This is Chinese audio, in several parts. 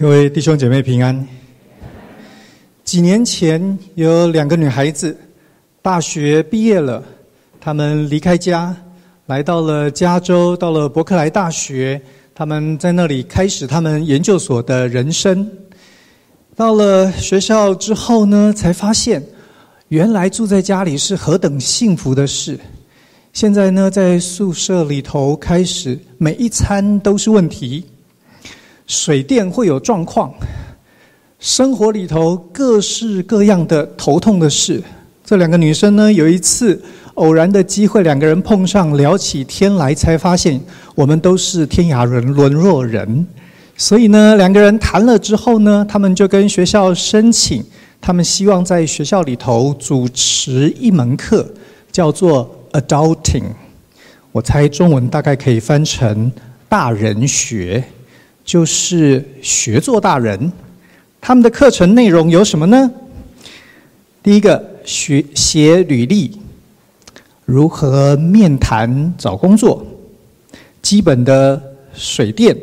各位弟兄姐妹平安。几年前有两个女孩子，大学毕业了，她们离开家，来到了加州，到了伯克莱大学，她们在那里开始她们研究所的人生。到了学校之后呢，才发现原来住在家里是何等幸福的事。现在呢，在宿舍里头开始每一餐都是问题。水电会有状况，生活里头各式各样的头痛的事。这两个女生呢，有一次偶然的机会，两个人碰上，聊起天来，才发现我们都是天涯沦沦落人。所以呢，两个人谈了之后呢，他们就跟学校申请，他们希望在学校里头主持一门课，叫做 Adulting。我猜中文大概可以翻成大人学。就是学做大人，他们的课程内容有什么呢？第一个，学写履历，如何面谈找工作，基本的水电，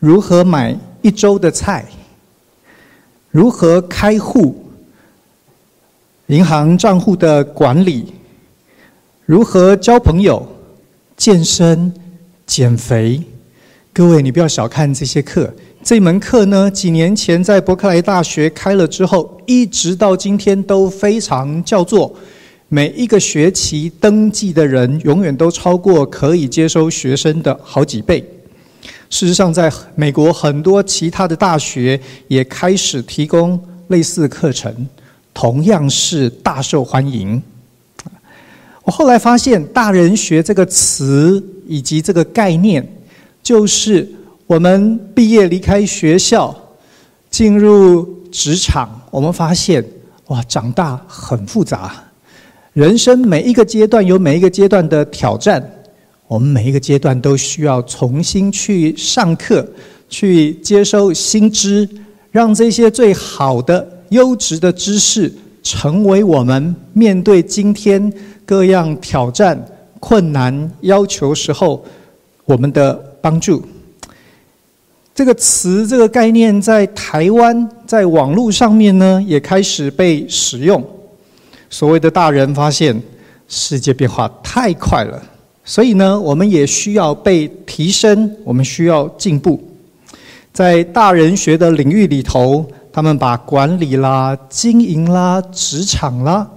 如何买一周的菜，如何开户，银行账户的管理，如何交朋友，健身，减肥。各位，你不要小看这些课。这门课呢，几年前在伯克莱大学开了之后，一直到今天都非常叫座。每一个学期登记的人，永远都超过可以接收学生的好几倍。事实上，在美国很多其他的大学也开始提供类似课程，同样是大受欢迎。我后来发现，“大人学”这个词以及这个概念。就是我们毕业离开学校，进入职场，我们发现哇，长大很复杂。人生每一个阶段有每一个阶段的挑战，我们每一个阶段都需要重新去上课，去接收新知，让这些最好的优质的知识，成为我们面对今天各样挑战、困难要求时候我们的。帮助这个词，这个概念在台湾在网络上面呢，也开始被使用。所谓的大人发现世界变化太快了，所以呢，我们也需要被提升，我们需要进步。在大人学的领域里头，他们把管理啦、经营啦、职场啦。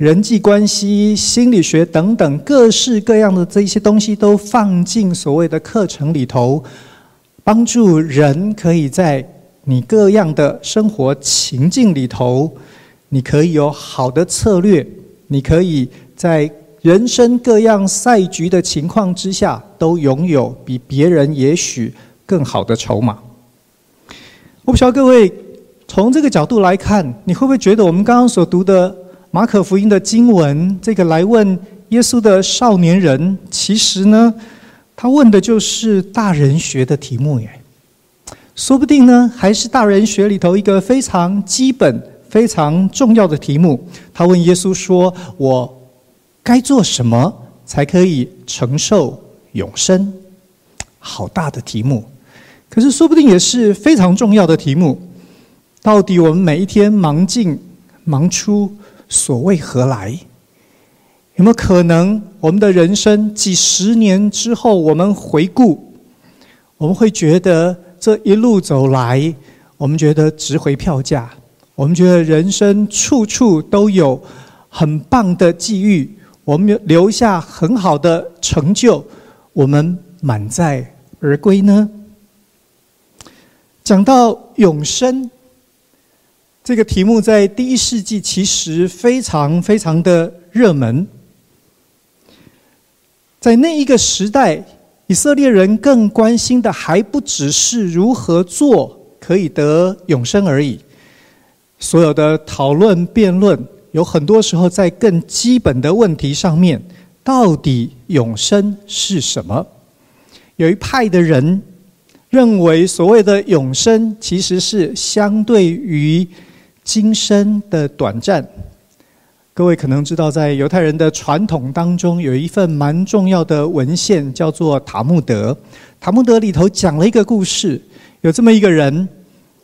人际关系、心理学等等各式各样的这些东西都放进所谓的课程里头，帮助人可以在你各样的生活情境里头，你可以有好的策略，你可以在人生各样赛局的情况之下，都拥有比别人也许更好的筹码。我不晓得各位从这个角度来看，你会不会觉得我们刚刚所读的？马可福音的经文，这个来问耶稣的少年人，其实呢，他问的就是大人学的题目耶。说不定呢，还是大人学里头一个非常基本、非常重要的题目。他问耶稣说：“我该做什么才可以承受永生？”好大的题目，可是说不定也是非常重要的题目。到底我们每一天忙进忙出？所为何来？有没有可能，我们的人生几十年之后，我们回顾，我们会觉得这一路走来，我们觉得值回票价，我们觉得人生处处都有很棒的际遇，我们留下很好的成就，我们满载而归呢？讲到永生。这个题目在第一世纪其实非常非常的热门，在那一个时代，以色列人更关心的还不只是如何做可以得永生而已。所有的讨论辩论，有很多时候在更基本的问题上面，到底永生是什么？有一派的人认为，所谓的永生其实是相对于今生的短暂，各位可能知道，在犹太人的传统当中，有一份蛮重要的文献，叫做《塔木德》。《塔木德》里头讲了一个故事，有这么一个人，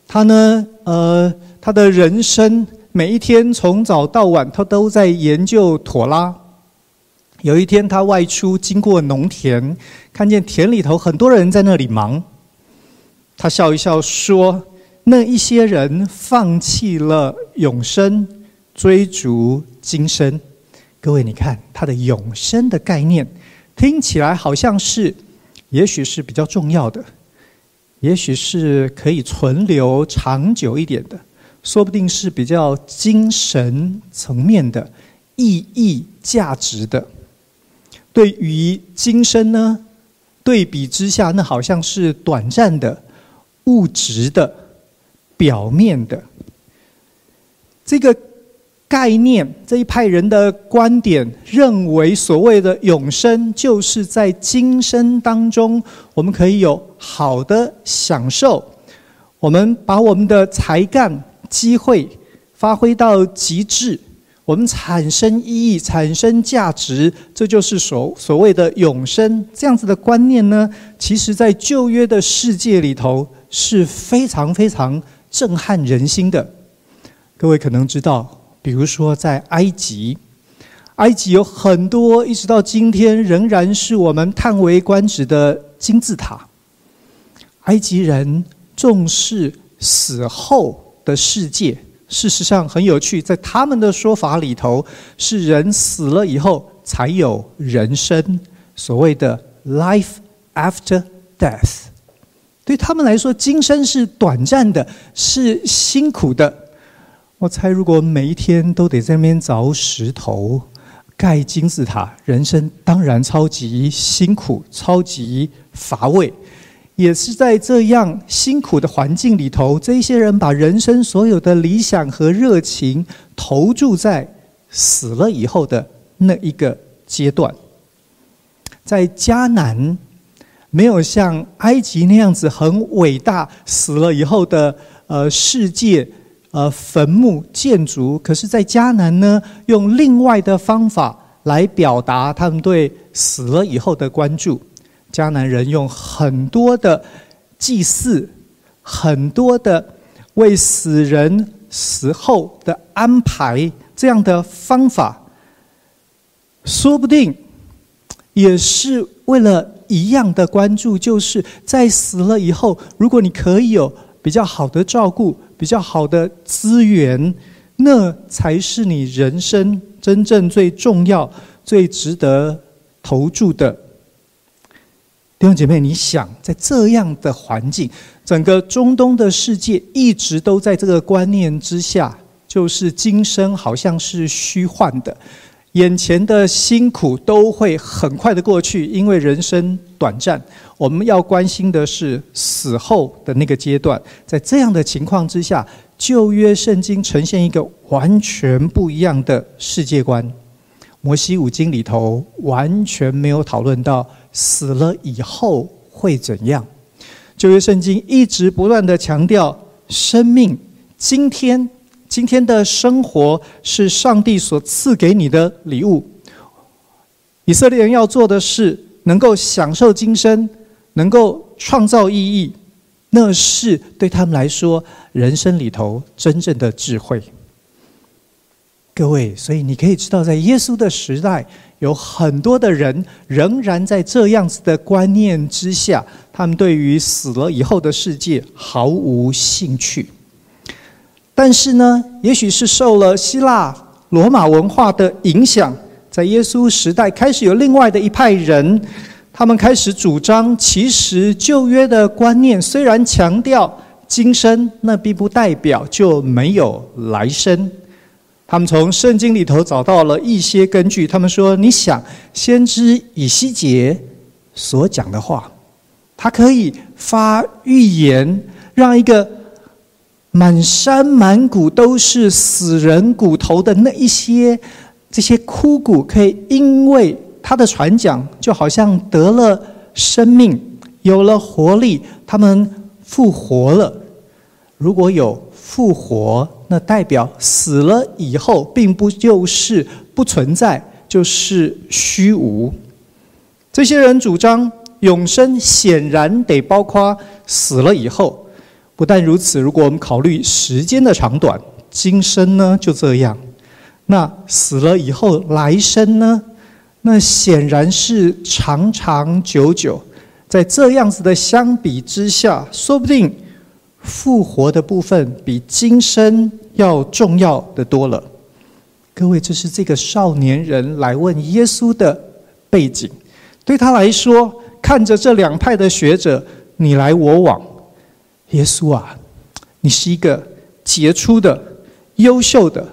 他呢，呃，他的人生每一天从早到晚，他都在研究妥拉。有一天，他外出经过农田，看见田里头很多人在那里忙。他笑一笑说：“那一些人放弃了永生，追逐今生。”各位，你看他的永生的概念，听起来好像是，也许是比较重要的，也许是可以存留长久一点的，说不定是比较精神层面的意义价值的。对于今生呢，对比之下，那好像是短暂的。物质的、表面的这个概念，这一派人的观点认为，所谓的永生，就是在今生当中，我们可以有好的享受，我们把我们的才干、机会发挥到极致，我们产生意义、产生价值，这就是所所谓的永生。这样子的观念呢，其实在旧约的世界里头。是非常非常震撼人心的。各位可能知道，比如说在埃及，埃及有很多一直到今天仍然是我们叹为观止的金字塔。埃及人重视死后的世界，事实上很有趣，在他们的说法里头，是人死了以后才有人生，所谓的 “life after death”。对他们来说，今生是短暂的，是辛苦的。我猜，如果每一天都得在那边凿石头、盖金字塔，人生当然超级辛苦、超级乏味。也是在这样辛苦的环境里头，这些人把人生所有的理想和热情投注在死了以后的那一个阶段，在迦南。没有像埃及那样子很伟大，死了以后的呃世界，呃坟墓建筑。可是，在迦南呢，用另外的方法来表达他们对死了以后的关注。迦南人用很多的祭祀，很多的为死人死后的安排这样的方法，说不定也是为了。一样的关注，就是在死了以后，如果你可以有比较好的照顾、比较好的资源，那才是你人生真正最重要、最值得投注的。弟兄姐妹，你想，在这样的环境，整个中东的世界一直都在这个观念之下，就是今生好像是虚幻的。眼前的辛苦都会很快的过去，因为人生短暂。我们要关心的是死后的那个阶段。在这样的情况之下，旧约圣经呈现一个完全不一样的世界观。摩西五经里头完全没有讨论到死了以后会怎样。旧约圣经一直不断的强调生命，今天。今天的生活是上帝所赐给你的礼物。以色列人要做的是能够享受今生，能够创造意义，那是对他们来说人生里头真正的智慧。各位，所以你可以知道，在耶稣的时代，有很多的人仍然在这样子的观念之下，他们对于死了以后的世界毫无兴趣。但是呢，也许是受了希腊罗马文化的影响，在耶稣时代开始有另外的一派人，他们开始主张，其实旧约的观念虽然强调今生，那并不代表就没有来生。他们从圣经里头找到了一些根据，他们说：“你想，先知以西结所讲的话，他可以发预言，让一个。”满山满谷都是死人骨头的那一些这些枯骨，可以因为他的传讲，就好像得了生命，有了活力，他们复活了。如果有复活，那代表死了以后，并不就是不存在，就是虚无。这些人主张永生，显然得包括死了以后。不但如此，如果我们考虑时间的长短，今生呢就这样，那死了以后来生呢？那显然是长长久久。在这样子的相比之下，说不定复活的部分比今生要重要的多了。各位，这是这个少年人来问耶稣的背景。对他来说，看着这两派的学者你来我往。耶稣啊，你是一个杰出的、优秀的，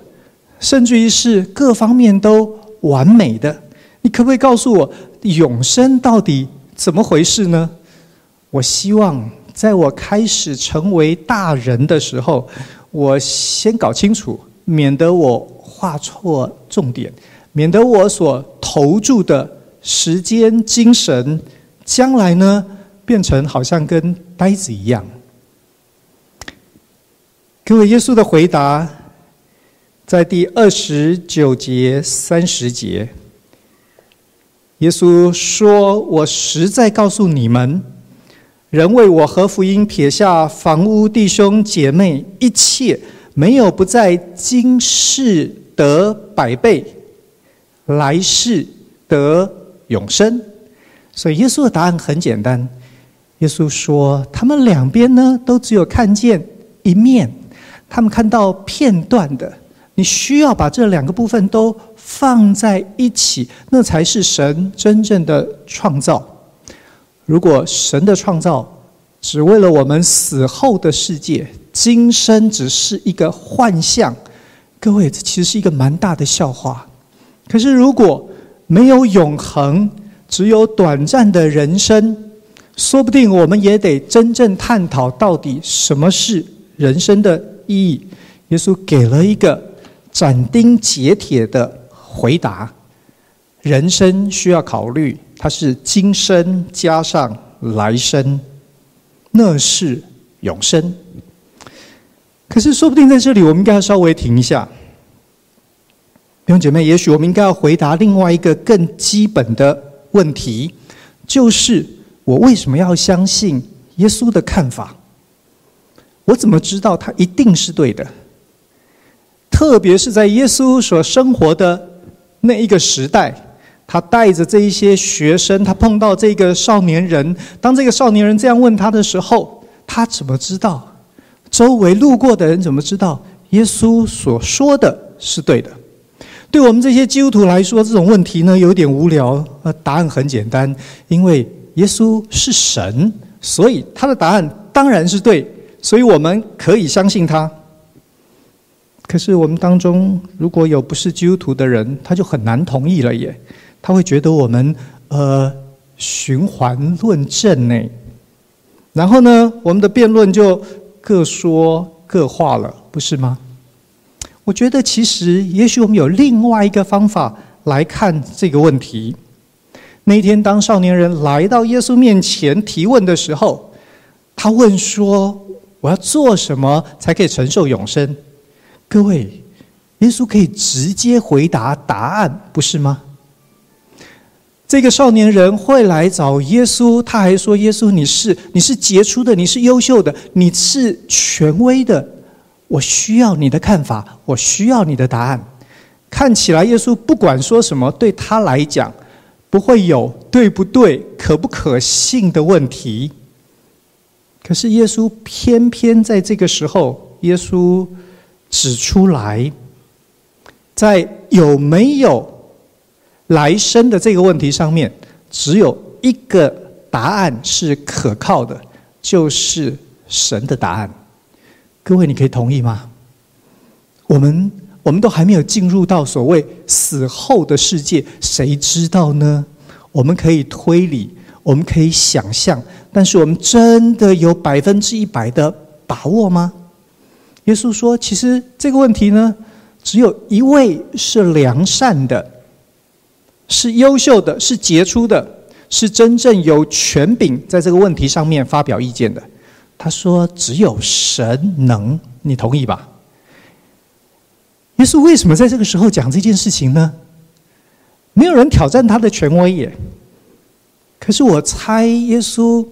甚至于是各方面都完美的。你可不可以告诉我，永生到底怎么回事呢？我希望在我开始成为大人的时候，我先搞清楚，免得我画错重点，免得我所投注的时间、精神，将来呢，变成好像跟呆子一样。各位，耶稣的回答在第二十九节、三十节。耶稣说：“我实在告诉你们，人为我和福音撇下房屋、弟兄姐妹，一切没有不在今世得百倍，来世得永生。”所以，耶稣的答案很简单。耶稣说：“他们两边呢，都只有看见一面。”他们看到片段的，你需要把这两个部分都放在一起，那才是神真正的创造。如果神的创造只为了我们死后的世界，今生只是一个幻象，各位，这其实是一个蛮大的笑话。可是如果没有永恒，只有短暂的人生，说不定我们也得真正探讨到底什么是人生的。意义，耶稣给了一个斩钉截铁的回答：人生需要考虑，它是今生加上来生，那是永生。可是，说不定在这里，我们应该要稍微停一下，弟兄姐妹，也许我们应该要回答另外一个更基本的问题，就是我为什么要相信耶稣的看法？我怎么知道他一定是对的？特别是在耶稣所生活的那一个时代，他带着这一些学生，他碰到这个少年人。当这个少年人这样问他的时候，他怎么知道？周围路过的人怎么知道耶稣所说的是对的？对我们这些基督徒来说，这种问题呢，有点无聊。呃，答案很简单，因为耶稣是神，所以他的答案当然是对。所以我们可以相信他。可是我们当中如果有不是基督徒的人，他就很难同意了耶。他会觉得我们呃循环论证呢。然后呢，我们的辩论就各说各话了，不是吗？我觉得其实也许我们有另外一个方法来看这个问题。那天，当少年人来到耶稣面前提问的时候，他问说。我要做什么才可以承受永生？各位，耶稣可以直接回答答案，不是吗？这个少年人会来找耶稣，他还说：“耶稣，你是你是杰出的，你是优秀的，你是权威的。我需要你的看法，我需要你的答案。”看起来，耶稣不管说什么，对他来讲不会有对不对、可不可信的问题。可是耶稣偏偏在这个时候，耶稣指出来，在有没有来生的这个问题上面，只有一个答案是可靠的，就是神的答案。各位，你可以同意吗？我们我们都还没有进入到所谓死后的世界，谁知道呢？我们可以推理。我们可以想象，但是我们真的有百分之一百的把握吗？耶稣说：“其实这个问题呢，只有一位是良善的，是优秀的，是杰出的，是真正有权柄在这个问题上面发表意见的。”他说：“只有神能，你同意吧？”耶稣为什么在这个时候讲这件事情呢？没有人挑战他的权威耶。可是我猜，耶稣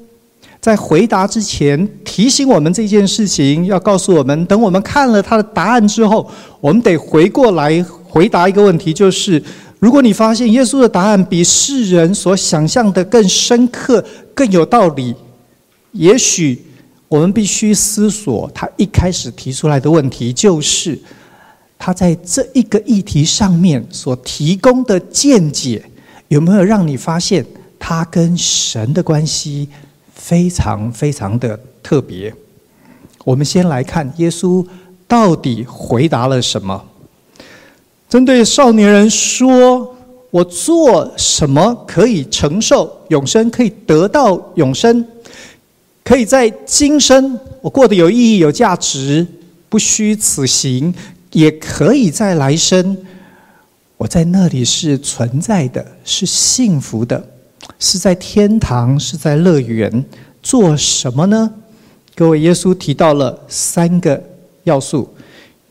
在回答之前提醒我们这件事情，要告诉我们，等我们看了他的答案之后，我们得回过来回答一个问题，就是如果你发现耶稣的答案比世人所想象的更深刻、更有道理，也许我们必须思索他一开始提出来的问题，就是他在这一个议题上面所提供的见解，有没有让你发现他跟神的关系？非常非常的特别。我们先来看耶稣到底回答了什么。针对少年人说：“我做什么可以承受永生？可以得到永生？可以在今生我过得有意义、有价值，不虚此行；也可以在来生，我在那里是存在的，是幸福的。”是在天堂，是在乐园，做什么呢？各位，耶稣提到了三个要素。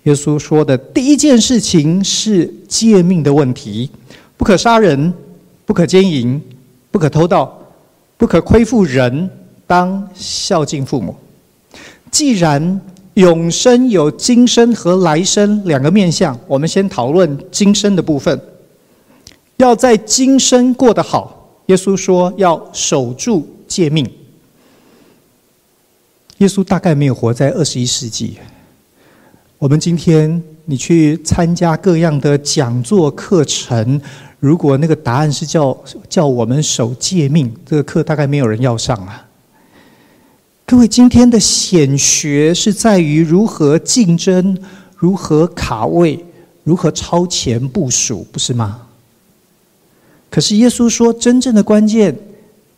耶稣说的第一件事情是诫命的问题：不可杀人，不可奸淫，不可偷盗，不可亏负人，当孝敬父母。既然永生有今生和来生两个面向，我们先讨论今生的部分。要在今生过得好。耶稣说要守住诫命。耶稣大概没有活在二十一世纪。我们今天你去参加各样的讲座课程，如果那个答案是叫叫我们守诫命，这个课大概没有人要上啊。各位，今天的显学是在于如何竞争、如何卡位、如何超前部署，不是吗？可是耶稣说，真正的关键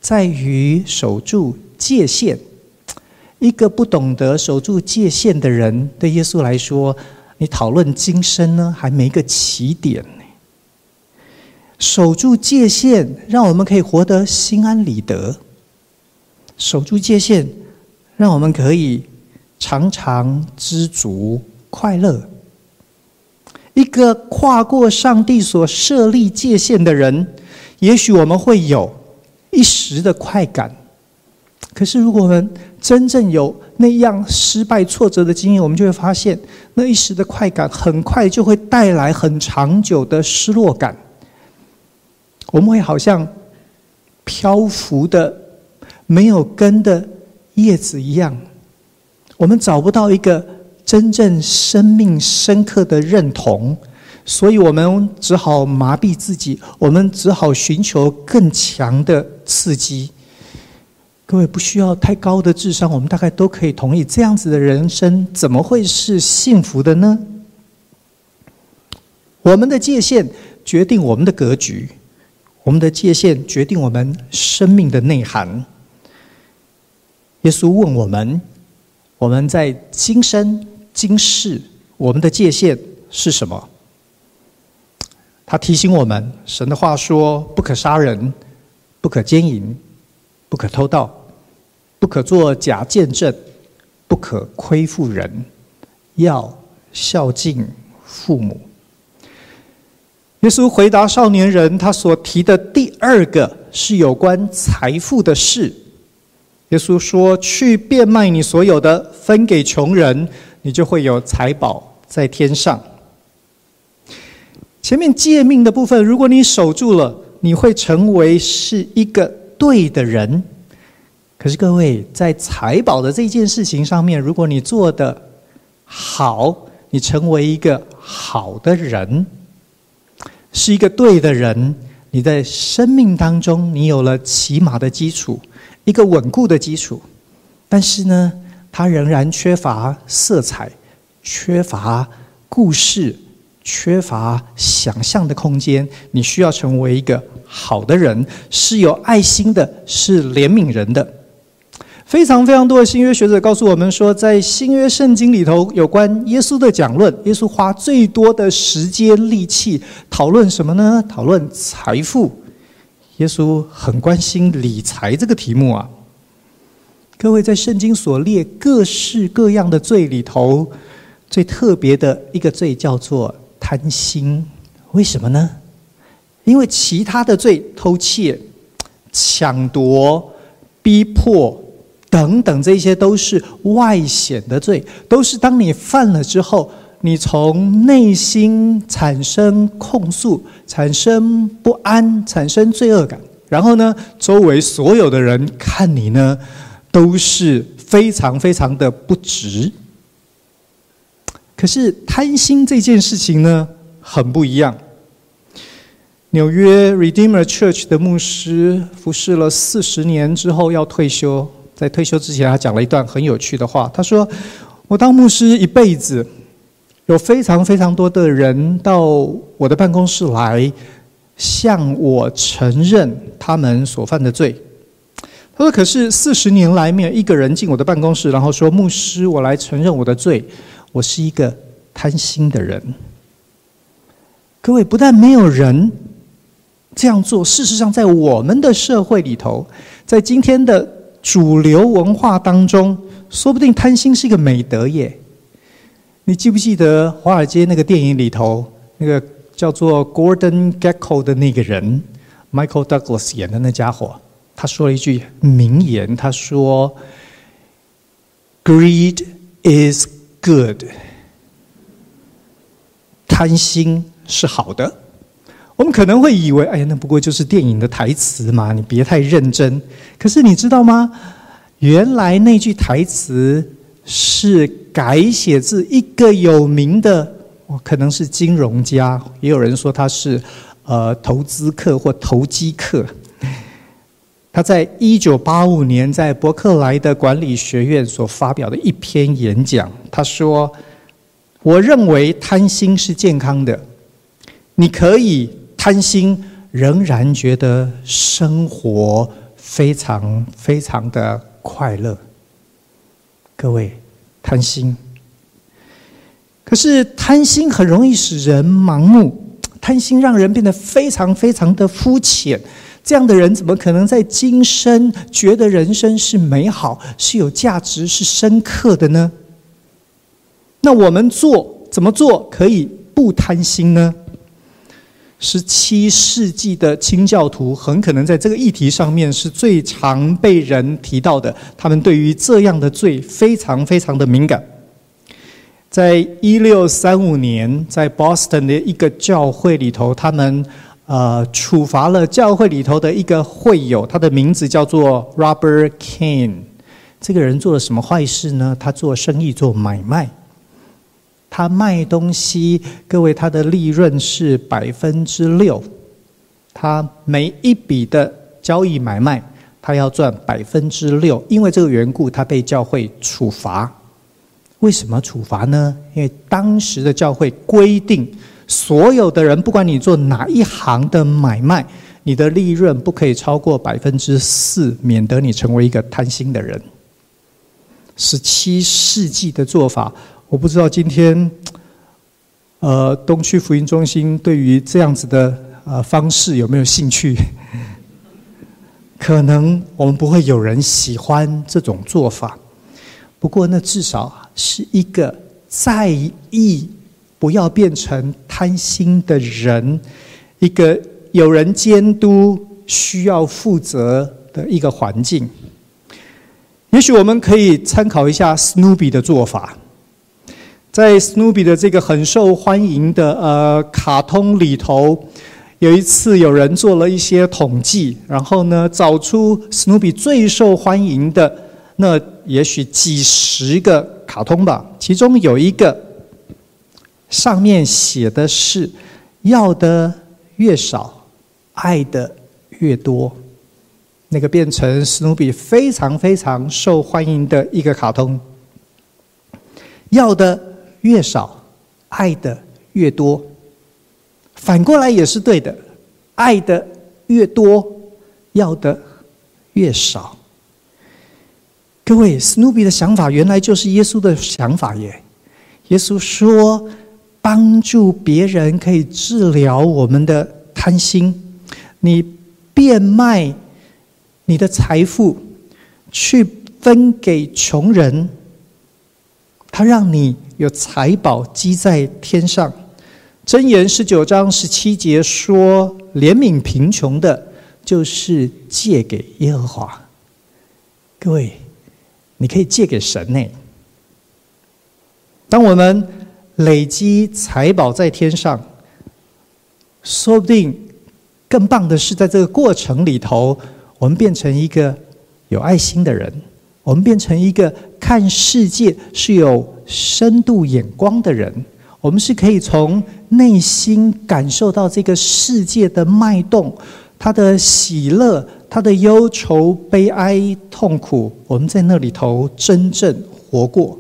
在于守住界限。一个不懂得守住界限的人，对耶稣来说，你讨论今生呢，还没个起点呢。守住界限，让我们可以活得心安理得；守住界限，让我们可以常常知足快乐。一个跨过上帝所设立界限的人。也许我们会有一时的快感，可是如果我们真正有那样失败挫折的经验，我们就会发现，那一时的快感很快就会带来很长久的失落感。我们会好像漂浮的没有根的叶子一样，我们找不到一个真正生命深刻的认同。所以我们只好麻痹自己，我们只好寻求更强的刺激。各位不需要太高的智商，我们大概都可以同意，这样子的人生怎么会是幸福的呢？我们的界限决定我们的格局，我们的界限决定我们生命的内涵。耶稣问我们：我们在今生今世，我们的界限是什么？他提醒我们，神的话说：不可杀人，不可奸淫，不可偷盗，不可作假见证，不可亏负人，要孝敬父母。耶稣回答少年人，他所提的第二个是有关财富的事。耶稣说：去变卖你所有的，分给穷人，你就会有财宝在天上。前面诫命的部分，如果你守住了，你会成为是一个对的人。可是各位，在财宝的这件事情上面，如果你做得好，你成为一个好的人，是一个对的人，你在生命当中，你有了起码的基础，一个稳固的基础。但是呢，它仍然缺乏色彩，缺乏故事。缺乏想象的空间，你需要成为一个好的人，是有爱心的，是怜悯人的。非常非常多的新约学者告诉我们说，在新约圣经里头，有关耶稣的讲论，耶稣花最多的时间力气讨论什么呢？讨论财富。耶稣很关心理财这个题目啊。各位，在圣经所列各式各样的罪里头，最特别的一个罪叫做。贪心，为什么呢？因为其他的罪，偷窃、抢夺、逼迫、等等，这些都是外显的罪，都是当你犯了之后，你从内心产生控诉、产生不安、产生罪恶感，然后呢，周围所有的人看你呢，都是非常非常的不值。可是贪心这件事情呢，很不一样。纽约 Redeemer Church 的牧师服侍了四十年之后要退休。在退休之前，他讲了一段很有趣的话。他说：“我当牧师一辈子，有非常非常多的人到我的办公室来向我承认他们所犯的罪。”他说：“可是四十年来，没有一个人进我的办公室，然后说，牧师，我来承认我的罪，我是一个贪心的人。”各位，不但没有人这样做，事实上，在我们的社会里头，在今天的。主流文化当中，说不定贪心是一个美德耶。你记不记得华尔街那个电影里头，那个叫做 Gordon Gekko 的那个人，Michael Douglas 演的那家伙，他说了一句名言，他说：“Greed is good。”贪心是好的。我们可能会以为，哎呀，那不过就是电影的台词嘛，你别太认真。可是你知道吗？原来那句台词是改写自一个有名的，可能是金融家，也有人说他是呃投资客或投机客。他在一九八五年在伯克莱的管理学院所发表的一篇演讲，他说：“我认为贪心是健康的，你可以。”贪心仍然觉得生活非常非常的快乐。各位，贪心，可是贪心很容易使人盲目，贪心让人变得非常非常的肤浅。这样的人怎么可能在今生觉得人生是美好、是有价值、是深刻的呢？那我们做怎么做可以不贪心呢？十七世纪的清教徒很可能在这个议题上面是最常被人提到的。他们对于这样的罪非常非常的敏感。在一六三五年，在 Boston 的一个教会里头，他们呃处罚了教会里头的一个会友，他的名字叫做 Robert Kane。这个人做了什么坏事呢？他做生意做买卖。他卖东西，各位，他的利润是百分之六。他每一笔的交易买卖，他要赚百分之六。因为这个缘故，他被教会处罚。为什么处罚呢？因为当时的教会规定，所有的人，不管你做哪一行的买卖，你的利润不可以超过百分之四，免得你成为一个贪心的人。十七世纪的做法。我不知道今天，呃，东区福音中心对于这样子的呃方式有没有兴趣？可能我们不会有人喜欢这种做法，不过那至少是一个在意不要变成贪心的人，一个有人监督、需要负责的一个环境。也许我们可以参考一下 Snoopy 的做法。在 Snoopy 的这个很受欢迎的呃卡通里头，有一次有人做了一些统计，然后呢找出 Snoopy 最受欢迎的那也许几十个卡通吧，其中有一个上面写的是“要的越少，爱的越多”，那个变成史努比非常非常受欢迎的一个卡通，要的。越少，爱的越多。反过来也是对的，爱的越多，要的越少。各位史努比的想法原来就是耶稣的想法耶。耶稣说，帮助别人可以治疗我们的贪心。你变卖你的财富，去分给穷人，他让你。有财宝积在天上，箴言十九章十七节说：“怜悯贫穷的，就是借给耶和华。”各位，你可以借给神呢。当我们累积财宝在天上，说不定更棒的是，在这个过程里头，我们变成一个有爱心的人，我们变成一个看世界是有深度眼光的人，我们是可以从内心感受到这个世界的脉动，它的喜乐，它的忧愁、悲哀、痛苦，我们在那里头真正活过。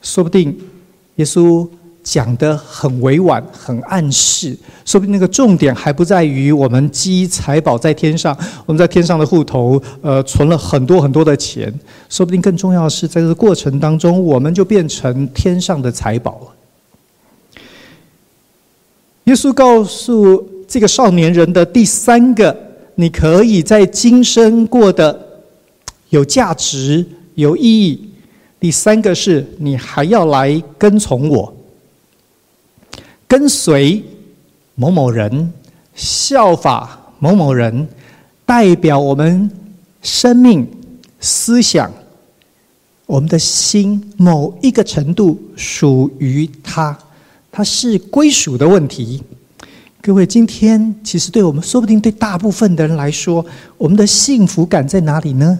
说不定，耶稣讲得很委婉，很暗示。说不定那个重点还不在于我们积财宝在天上，我们在天上的户头，呃，存了很多很多的钱。说不定更重要的是，在这个过程当中，我们就变成天上的财宝了。耶稣告诉这个少年人的第三个，你可以在今生过得有价值、有意义。第三个是你还要来跟从我，跟随某某人，效法某某人，代表我们生命、思想、我们的心某一个程度属于他，他是归属的问题。各位，今天其实对我们，说不定对大部分的人来说，我们的幸福感在哪里呢？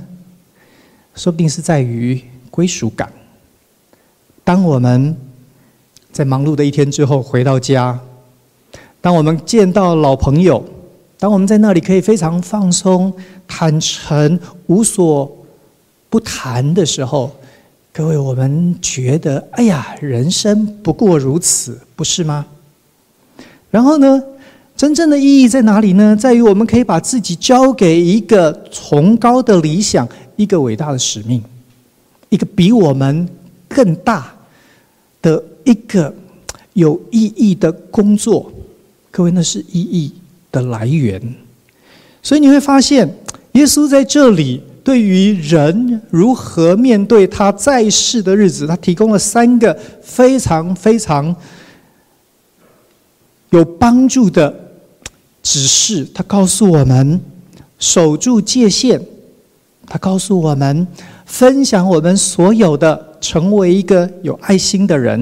说不定是在于。归属感。当我们在忙碌的一天之后回到家，当我们见到老朋友，当我们在那里可以非常放松、坦诚、无所不谈的时候，各位，我们觉得，哎呀，人生不过如此，不是吗？然后呢，真正的意义在哪里呢？在于我们可以把自己交给一个崇高的理想，一个伟大的使命。一个比我们更大的一个有意义的工作，各位，那是意义的来源。所以你会发现，耶稣在这里对于人如何面对他在世的日子，他提供了三个非常非常有帮助的指示。他告诉我们守住界限，他告诉我们。分享我们所有的，成为一个有爱心的人。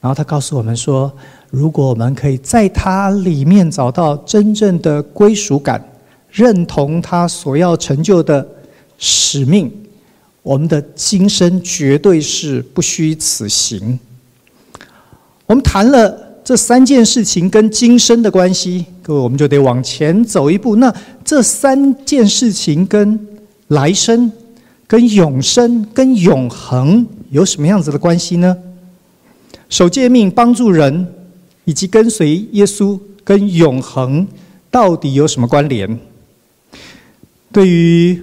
然后他告诉我们说，如果我们可以在他里面找到真正的归属感，认同他所要成就的使命，我们的今生绝对是不虚此行。我们谈了这三件事情跟今生的关系，各位，我们就得往前走一步。那这三件事情跟来生，跟永生、跟永恒有什么样子的关系呢？守诫命、帮助人，以及跟随耶稣，跟永恒到底有什么关联？对于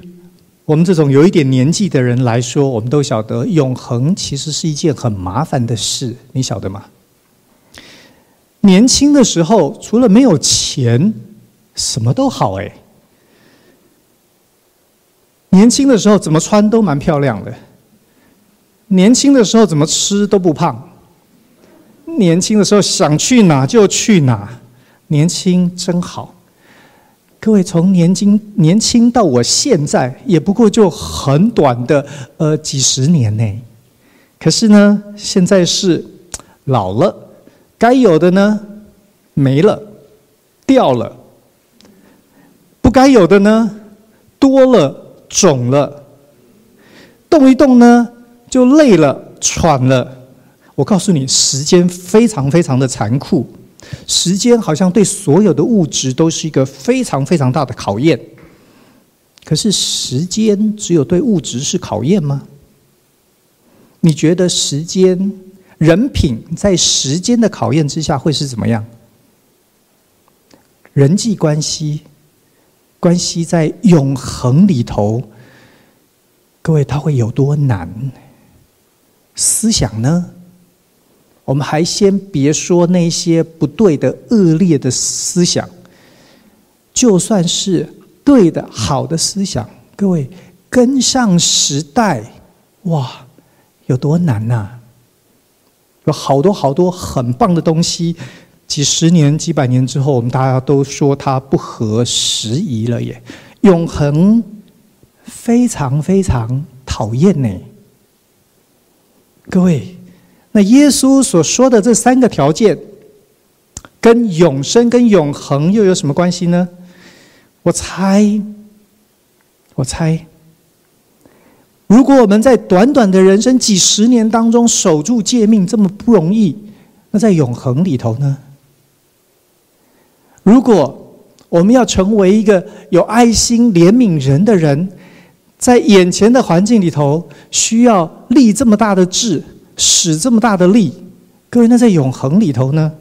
我们这种有一点年纪的人来说，我们都晓得，永恒其实是一件很麻烦的事，你晓得吗？年轻的时候，除了没有钱，什么都好哎。年轻的时候怎么穿都蛮漂亮的，年轻的时候怎么吃都不胖，年轻的时候想去哪就去哪，年轻真好。各位，从年轻年轻到我现在，也不过就很短的呃几十年内，可是呢，现在是老了，该有的呢没了，掉了，不该有的呢多了。肿了，动一动呢就累了、喘了。我告诉你，时间非常非常的残酷，时间好像对所有的物质都是一个非常非常大的考验。可是时间只有对物质是考验吗？你觉得时间、人品在时间的考验之下会是怎么样？人际关系？关系在永恒里头，各位，他会有多难？思想呢？我们还先别说那些不对的、恶劣的思想，就算是对的、好的思想，各位跟上时代，哇，有多难呐？有好多好多很棒的东西。几十年、几百年之后，我们大家都说它不合时宜了耶。永恒非常非常讨厌呢。各位，那耶稣所说的这三个条件，跟永生、跟永恒又有什么关系呢？我猜，我猜，如果我们在短短的人生几十年当中守住诫命这么不容易，那在永恒里头呢？如果我们要成为一个有爱心、怜悯人的人，在眼前的环境里头，需要立这么大的志，使这么大的力，各位，那在永恒里头呢？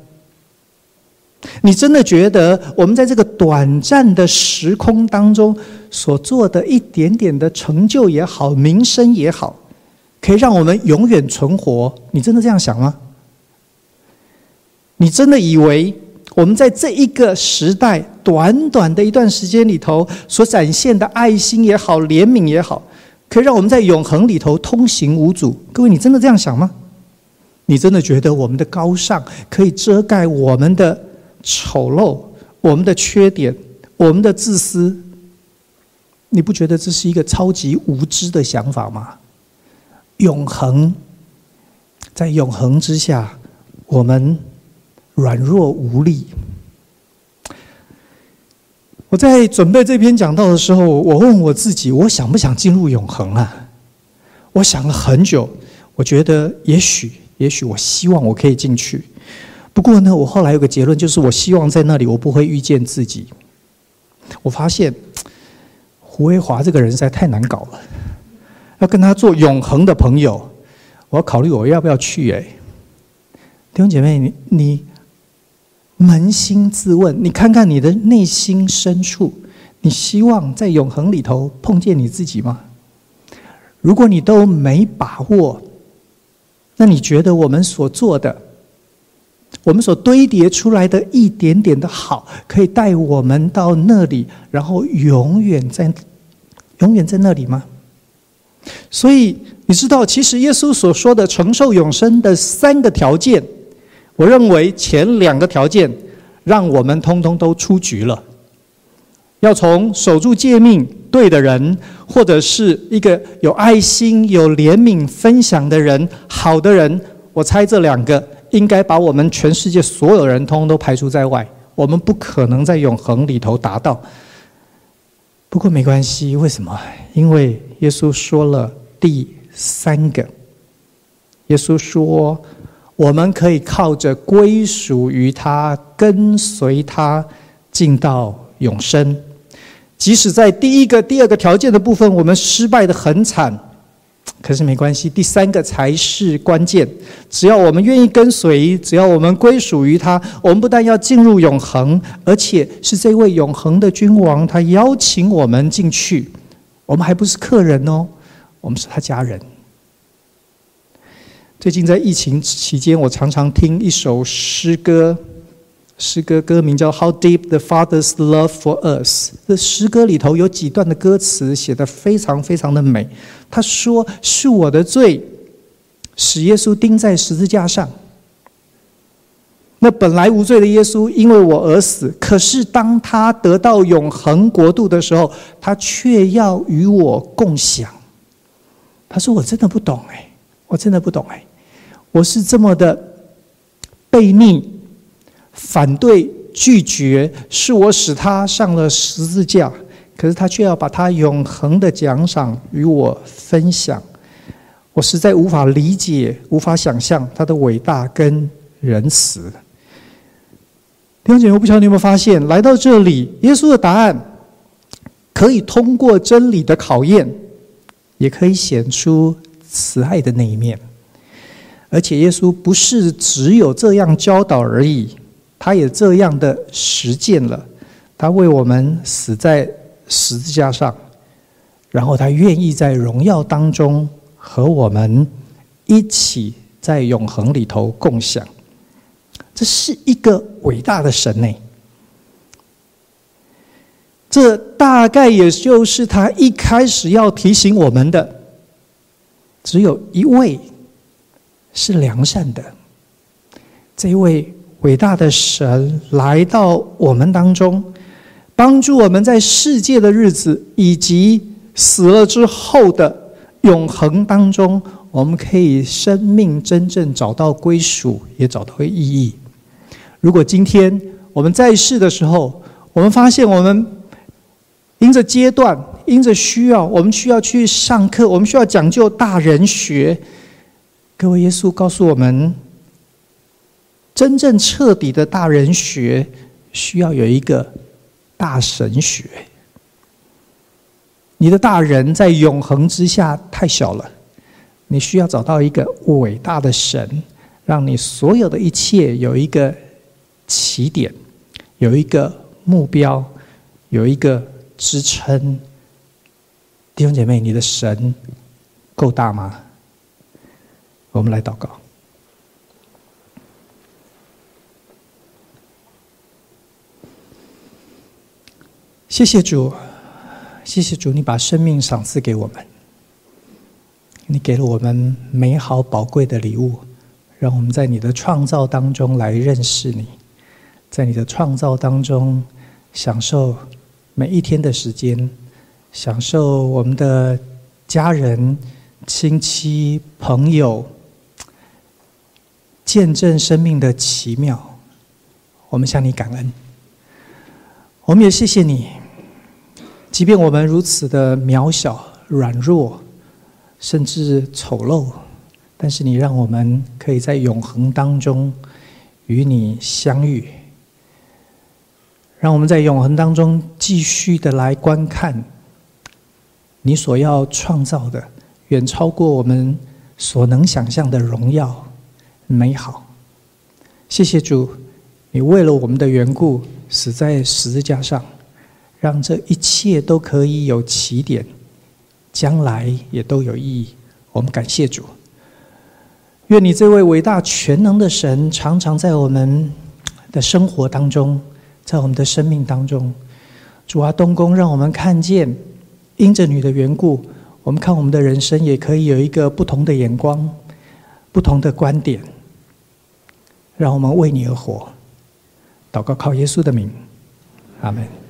你真的觉得我们在这个短暂的时空当中所做的一点点的成就也好，名声也好，可以让我们永远存活？你真的这样想吗？你真的以为？我们在这一个时代，短短的一段时间里头，所展现的爱心也好，怜悯也好，可以让我们在永恒里头通行无阻。各位，你真的这样想吗？你真的觉得我们的高尚可以遮盖我们的丑陋、我们的缺点、我们的自私？你不觉得这是一个超级无知的想法吗？永恒，在永恒之下，我们。软弱无力。我在准备这篇讲道的时候，我问我自己：我想不想进入永恒啊？我想了很久，我觉得也许，也许我希望我可以进去。不过呢，我后来有个结论，就是我希望在那里我不会遇见自己。我发现胡维华这个人实在太难搞了，要跟他做永恒的朋友，我要考虑我要不要去。哎，弟兄姐妹，你你。扪心自问，你看看你的内心深处，你希望在永恒里头碰见你自己吗？如果你都没把握，那你觉得我们所做的，我们所堆叠出来的一点点的好，可以带我们到那里，然后永远在，永远在那里吗？所以你知道，其实耶稣所说的承受永生的三个条件。我认为前两个条件让我们通通都出局了。要从守住诫命对的人，或者是一个有爱心、有怜悯、分享的人、好的人，我猜这两个应该把我们全世界所有人通通都排除在外。我们不可能在永恒里头达到。不过没关系，为什么？因为耶稣说了第三个。耶稣说。我们可以靠着归属于他，跟随他，进到永生。即使在第一个、第二个条件的部分，我们失败的很惨，可是没关系，第三个才是关键。只要我们愿意跟随，只要我们归属于他，我们不但要进入永恒，而且是这位永恒的君王，他邀请我们进去。我们还不是客人哦，我们是他家人。最近在疫情期间，我常常听一首诗歌，诗歌歌名叫《How Deep the Father's Love for Us》。这诗歌里头有几段的歌词写得非常非常的美。他说：“是我的罪，使耶稣钉在十字架上。那本来无罪的耶稣，因为我而死。可是当他得到永恒国度的时候，他却要与我共享。”他说：“我真的不懂哎，我真的不懂哎。”我是这么的悖逆、反对、拒绝，是我使他上了十字架，可是他却要把他永恒的奖赏与我分享。我实在无法理解、无法想象他的伟大跟仁慈。弟兄姐，我不晓得你有没有发现，来到这里，耶稣的答案可以通过真理的考验，也可以显出慈爱的那一面。而且耶稣不是只有这样教导而已，他也这样的实践了。他为我们死在十字架上，然后他愿意在荣耀当中和我们一起在永恒里头共享。这是一个伟大的神呢。这大概也就是他一开始要提醒我们的，只有一位。是良善的，这一位伟大的神来到我们当中，帮助我们在世界的日子以及死了之后的永恒当中，我们可以生命真正找到归属，也找到意义。如果今天我们在世的时候，我们发现我们因着阶段、因着需要，我们需要去上课，我们需要讲究大人学。各位，耶稣告诉我们，真正彻底的大人学，需要有一个大神学。你的大人在永恒之下太小了，你需要找到一个伟大的神，让你所有的一切有一个起点，有一个目标，有一个支撑。弟兄姐妹，你的神够大吗？我们来祷告。谢谢主。谢谢主，你把生命赏赐给我们，你给了我们美好宝贵的礼物，让我们在你的创造当中来认识你，在你的创造当中享受每一天的时间，享受我们的家人、亲戚、朋友，见证生命的奇妙。我们向你感恩，我们也谢谢你。即便我们如此的渺小、软弱，甚至丑陋，但是你让我们可以在永恒当中与你相遇，让我们在永恒当中继续的来观看你所要创造的，远超过我们所能想象的荣耀美好。谢谢主，你为了我们的缘故死在十字架上。让这一切都可以有起点，将来也都有意义。我们感谢主，愿你这位伟大全能的神常常在我们的生活当中，在我们的生命当中。主啊，东宫，让我们看见，因着你的缘故，我们看我们的人生也可以有一个不同的眼光，不同的观点。让我们为你而活。祷告，靠耶稣的名，阿门。